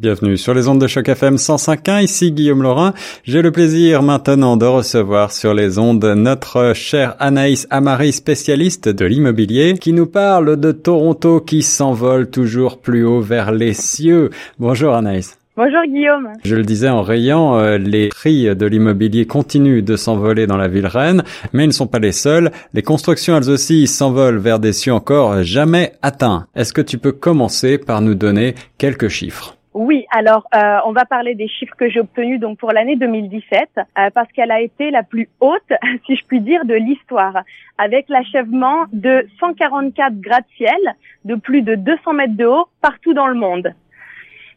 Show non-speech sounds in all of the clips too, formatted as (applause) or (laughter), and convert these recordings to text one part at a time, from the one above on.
Bienvenue sur les ondes de choc FM 105.1, ici Guillaume Laurin. J'ai le plaisir maintenant de recevoir sur les ondes notre chère Anaïs Amari, spécialiste de l'immobilier, qui nous parle de Toronto qui s'envole toujours plus haut vers les cieux. Bonjour Anaïs. Bonjour Guillaume. Je le disais en rayant, euh, les prix de l'immobilier continuent de s'envoler dans la ville reine, mais ils ne sont pas les seuls. Les constructions elles aussi s'envolent vers des cieux encore jamais atteints. Est-ce que tu peux commencer par nous donner quelques chiffres? Oui, alors euh, on va parler des chiffres que j'ai obtenus donc pour l'année 2017 euh, parce qu'elle a été la plus haute, (laughs) si je puis dire, de l'histoire, avec l'achèvement de 144 gratte-ciel de plus de 200 mètres de haut partout dans le monde.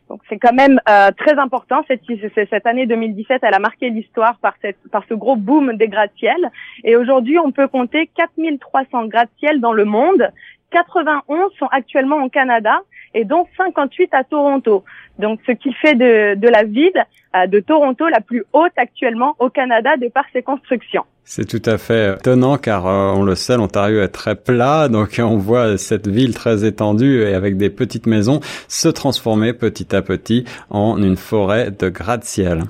Donc c'est quand même euh, très important. Cette, cette année 2017, elle a marqué l'histoire par, cette, par ce gros boom des gratte-ciel. Et aujourd'hui, on peut compter 4300 gratte-ciel dans le monde. 91 sont actuellement au Canada et dont 58 à Toronto. Donc, ce qui fait de, de la ville euh, de Toronto la plus haute actuellement au Canada de par ses constructions. C'est tout à fait étonnant car euh, on le sait, l'Ontario est très plat, donc on voit cette ville très étendue et avec des petites maisons se transformer petit à petit en une forêt de gratte-ciel.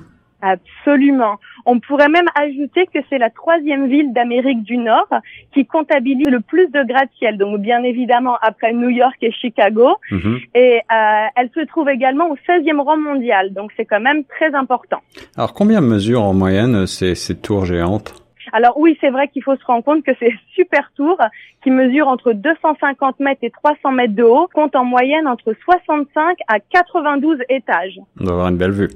Absolument. On pourrait même ajouter que c'est la troisième ville d'Amérique du Nord qui comptabilise le plus de gratte-ciel. Donc bien évidemment après New York et Chicago. Mhm. Et euh, elle se trouve également au 16e rang mondial. Donc c'est quand même très important. Alors combien mesurent en moyenne ces, ces tours géantes? Alors oui, c'est vrai qu'il faut se rendre compte que ces (laughs) super tours, qui mesurent entre 250 mètres et 300 mètres de haut, comptent en moyenne entre 65 à 92 étages. On doit avoir une belle vue.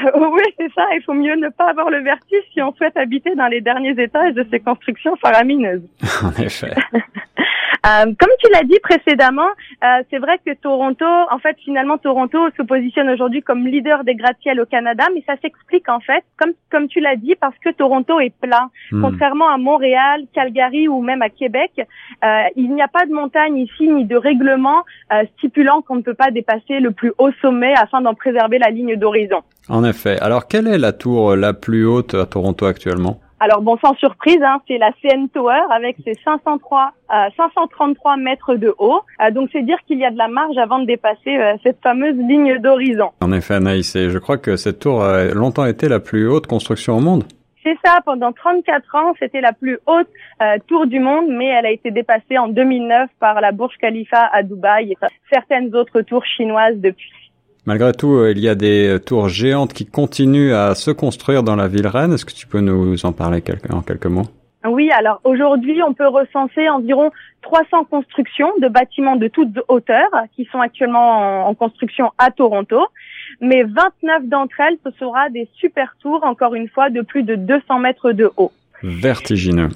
(laughs) oui, c'est ça. Il faut mieux ne pas avoir le vertige si on souhaite habiter dans les derniers étages de ces constructions faramineuses. (laughs) en effet. Euh, comme tu l'as dit précédemment, euh, c'est vrai que Toronto, en fait, finalement, Toronto se positionne aujourd'hui comme leader des gratte-ciel au Canada, mais ça s'explique en fait, comme comme tu l'as dit, parce que Toronto est plat. Hmm. Contrairement à Montréal, Calgary ou même à Québec, euh, il n'y a pas de montagne ici ni de règlement stipulant qu'on ne peut pas dépasser le plus haut sommet afin d'en préserver la ligne d'horizon. En effet. Alors, quelle est la tour la plus haute à Toronto actuellement? Alors bon, sans surprise, hein, c'est la CN Tower avec ses 503, euh, 533 mètres de haut. Euh, donc c'est dire qu'il y a de la marge avant de dépasser euh, cette fameuse ligne d'horizon. En effet, Anaïs, et je crois que cette tour a longtemps été la plus haute construction au monde. C'est ça, pendant 34 ans, c'était la plus haute euh, tour du monde, mais elle a été dépassée en 2009 par la Burj Khalifa à Dubaï et certaines autres tours chinoises depuis. Malgré tout, euh, il y a des euh, tours géantes qui continuent à se construire dans la ville reine. Est-ce que tu peux nous en parler en quelques mots? Oui, alors aujourd'hui, on peut recenser environ 300 constructions de bâtiments de toute hauteur qui sont actuellement en, construction à Toronto, mais 29 d'entre elles, ce sera des super tours, encore une fois, de plus de 200 mètres de haut. Vertigineux.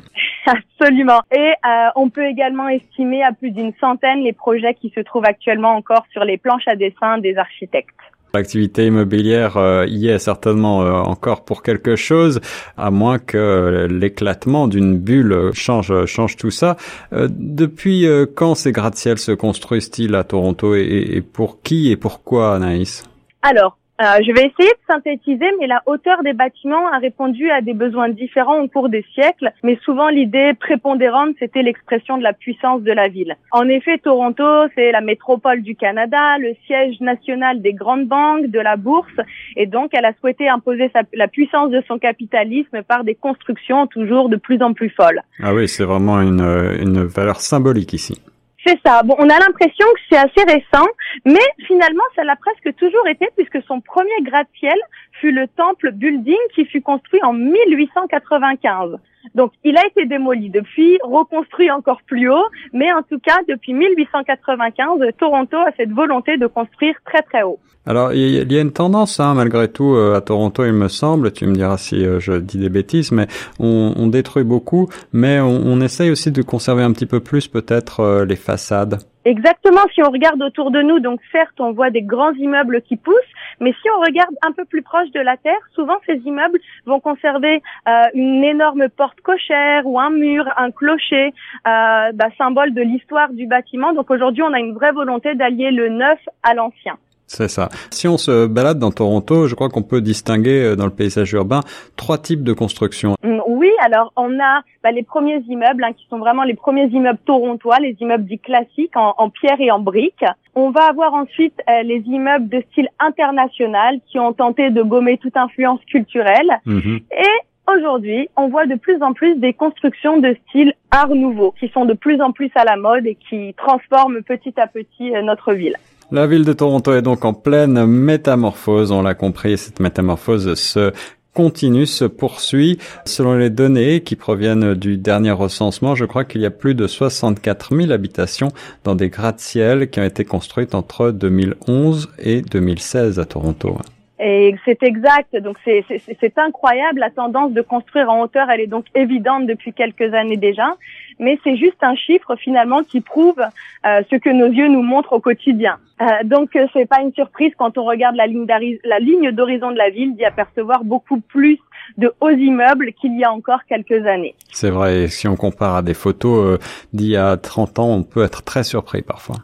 (laughs) Absolument. Et euh, on peut également estimer à plus d'une centaine les projets qui se trouvent actuellement encore sur les planches à dessin des architectes. L'activité immobilière euh, y est certainement euh, encore pour quelque chose, à moins que l'éclatement d'une bulle change change tout ça. depuis quand ces gratte-ciel se construisent-ils à Toronto et, et, pour qui et pourquoi, Anaïs? Alors, euh, je vais essayer de synthétiser, mais la hauteur des bâtiments a répondu à des besoins différents au cours des siècles, mais souvent l'idée prépondérante, c'était l'expression de la puissance de la ville. En effet, Toronto, c'est la métropole du Canada, le siège national des grandes banques, de la bourse, et donc elle a souhaité imposer la puissance de son capitalisme par des constructions toujours de plus en plus folles. Ah oui, c'est vraiment une, une valeur symbolique ici. C'est ça. Bon, on a l'impression que c'est assez récent, mais finalement, ça l'a presque toujours été puisque son premier gratte-ciel fut le temple building qui fut construit en 1895. Donc, il a été démoli depuis, reconstruit encore plus haut, mais en tout cas, depuis 1895, Toronto a cette volonté de construire très très haut. Alors, il y a une tendance, hein, malgré tout, euh, à Toronto, il me semble, tu me diras si euh, je dis des bêtises, mais on, on détruit beaucoup, mais on, on, essaye aussi de conserver un petit peu plus peut-être euh, les façades. Exactement, si on regarde autour de nous, donc certes, on voit des grands immeubles qui poussent, mais si on regarde un peu plus proche de la terre, souvent ces immeubles vont conserver euh, une énorme porte cochère ou un mur, un clocher, euh, bah, symbole de l'histoire du bâtiment. Donc aujourd'hui, on a une vraie volonté d'allier le neuf à l'ancien. C'est ça. Si on se balade dans Toronto, je crois qu'on peut distinguer euh, dans le paysage urbain trois types de constructions. Mm, oui, alors on a bah, les premiers immeubles hein, qui sont vraiment les premiers immeubles torontois, les immeubles dits classiques en, pierre et en briques. On va avoir ensuite euh, les immeubles de style international qui ont tenté de gommer toute influence culturelle. Mm-hmm. Et aujourd'hui, on voit de plus en plus des constructions de style art nouveau qui sont de plus en plus à la mode et qui transforment petit à petit euh, notre ville. La ville de Toronto est donc en pleine métamorphose, on l'a compris, cette métamorphose se continue, se poursuit. Selon les données qui proviennent du dernier recensement, je crois qu'il y a plus de 64 000 habitations dans des gratte-ciel qui ont été construites entre 2011 et 2016 à Toronto. Et c'est exact. Donc c'est incroyable. La tendance de construire en hauteur, elle est donc évidente depuis quelques années déjà. Mais c'est juste un chiffre finalement qui prouve euh, ce que nos yeux nous montrent au quotidien. Euh, donc euh, c'est pas une surprise quand on regarde la ligne la ligne d'horizon de la ville d'y apercevoir beaucoup plus de hauts immeubles qu'il y a encore quelques années. C'est vrai. Si on compare à des photos d'il y a 30 ans, on peut être très surpris parfois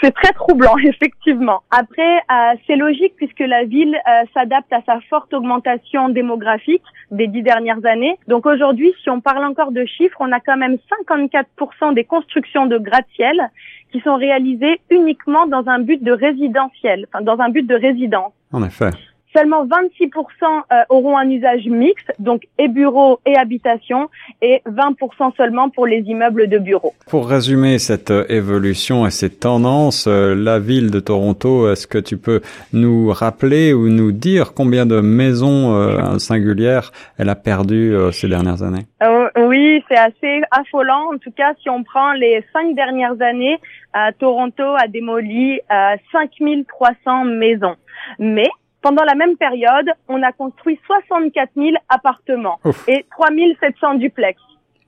c'est très troublant, (laughs) effectivement. Après, euh, c'est logique puisque la ville euh, s'adapte à sa forte augmentation démographique des dix dernières années. Donc aujourd'hui, si on parle encore de chiffres, on a quand même 54% des constructions de gratte-ciel qui sont réalisées uniquement dans un but de résidentiel, enfin dans un but de résidence. En effet. Seulement 26% euh, auront un usage mixte, donc et bureaux et habitation, et 20% seulement pour les immeubles de bureaux. Pour résumer cette euh, évolution et cette tendance, euh, la ville de Toronto, est-ce que tu peux nous rappeler ou nous dire combien de maisons singulières elle a perdu ces dernières années? Oui, c'est assez affolant. En tout cas, si on prend les cinq dernières années, Toronto a démoli 5300 maisons. Mais pendant la même période, on a construit 64 000 appartements et 3 700 duplex.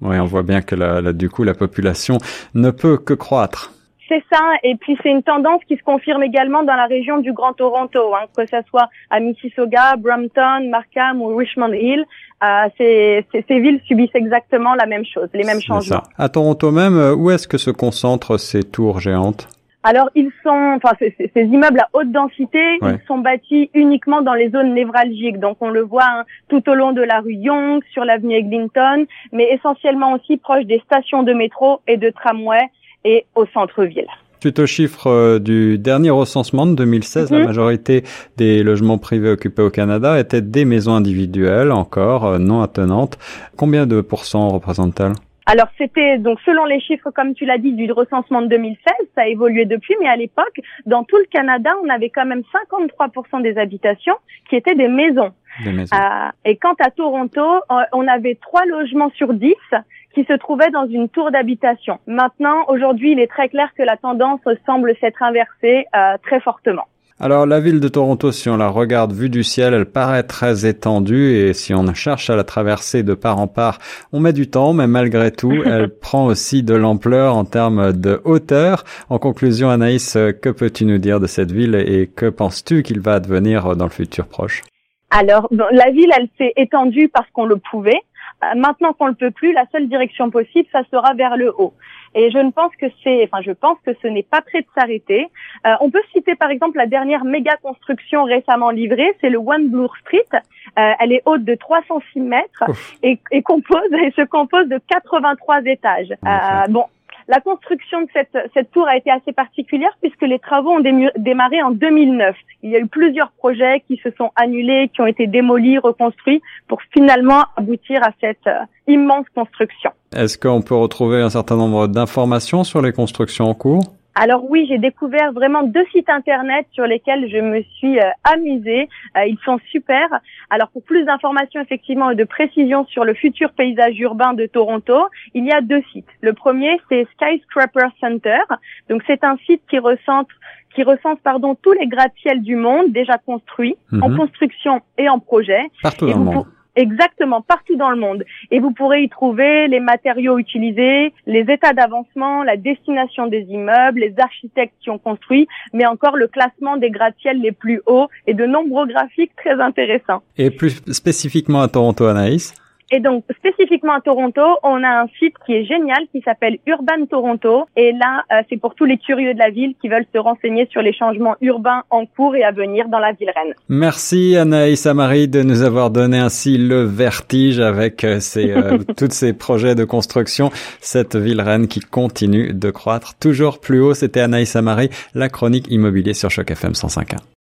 Oui, on voit bien que la, du coup, la population ne peut que croître. C'est ça, et puis c'est une tendance qui se confirme également dans la région du Grand Toronto, hein, que ce soit à Mississauga, Brampton, Markham ou Richmond Hill. Euh, ces, ces, villes subissent exactement la même chose, les mêmes changements. Ça. À Toronto même, euh, où est-ce que se concentrent ces tours géantes? Alors ils sont, enfin ces, immeubles à haute densité, ils sont bâtis uniquement dans les zones névralgiques. Donc on le voit hein, tout au long de la rue Young, sur l'avenue Eglinton, mais essentiellement aussi proche des stations de métro et de tramway et au centre-ville. Suite aux chiffres euh, du dernier recensement de 2016, la mhm. majorité des logements privés occupés au Canada étaient des maisons individuelles, encore euh, non attenantes. Combien de pourcents représentent-elles? Alors c'était donc selon les chiffres comme tu l'as dit du recensement de 2016, ça a évolué depuis, mais à l'époque, dans tout le Canada, on avait quand même 53% des habitations qui étaient des maisons. Des maisons. Euh, et quant à Toronto, euh, on avait trois logements sur 10 qui se trouvaient dans une tour d'habitation. Maintenant, aujourd'hui, il est très clair que la tendance semble s'être inversée euh, très fortement. Alors la ville de Toronto, si on la regarde vue du ciel, elle paraît très étendue et si on cherche à la traverser de part en part, on met du temps, mais malgré tout, (laughs) elle prend aussi de l'ampleur en termes de hauteur. En conclusion, Anaïs, que peux-tu nous dire de cette ville et que penses-tu qu'il va advenir dans le futur proche? Alors, la ville, elle s'est étendue parce qu'on le pouvait. Euh, maintenant qu'on le peut plus, la seule direction possible, ça sera vers le haut. Et je ne pense que c'est, enfin, je pense que ce n'est pas prêt de s'arrêter. Euh, on peut citer par exemple la dernière méga construction récemment livrée, c'est le One Bloor Street. Euh, elle est haute de 306 mètres et, et, compose et se compose de 83 étages. Euh, bon, la construction de cette, cette tour a été assez particulière puisque les travaux ont démarré en 2009. Il y a eu plusieurs projets qui se sont annulés, qui ont été démolis, reconstruits pour finalement aboutir à cette euh, immense construction. Est-ce qu'on peut retrouver un certain nombre d'informations sur les constructions en cours? Alors oui, j'ai découvert vraiment deux sites internet sur lesquels je me suis euh, amusée. Euh, ils sont super. Alors pour plus d'informations effectivement et de précisions sur le futur paysage urbain de Toronto, il y a deux sites. Le premier, c'est Skyscraper Center. Donc c'est un site qui recense qui recense pardon tous les gratte-ciels du monde déjà construits, en mhm. construction et en projet. Partout dans le monde. Exactement, partout dans le monde. Et vous pourrez y trouver les matériaux utilisés, les états d'avancement, la destination des immeubles, les architectes qui ont construit, mais encore le classement des gratte-ciels les plus hauts et de nombreux graphiques très intéressants. Et plus spécifiquement à Toronto, Anaïs Et donc, spécifiquement à Toronto, on a un site qui est génial, qui s'appelle Urban Toronto. Et là, euh, c'est pour tous les curieux de la ville qui veulent se renseigner sur les changements urbains en cours et à venir dans la ville reine. Merci Anaïs Amari de nous avoir donné ainsi le vertige avec euh, ces, euh, (laughs) tous ces projets de construction. Cette ville reine qui continue de croître toujours plus haut. C'était Anaïs Amari, la chronique immobilier sur Choc FM 105.1.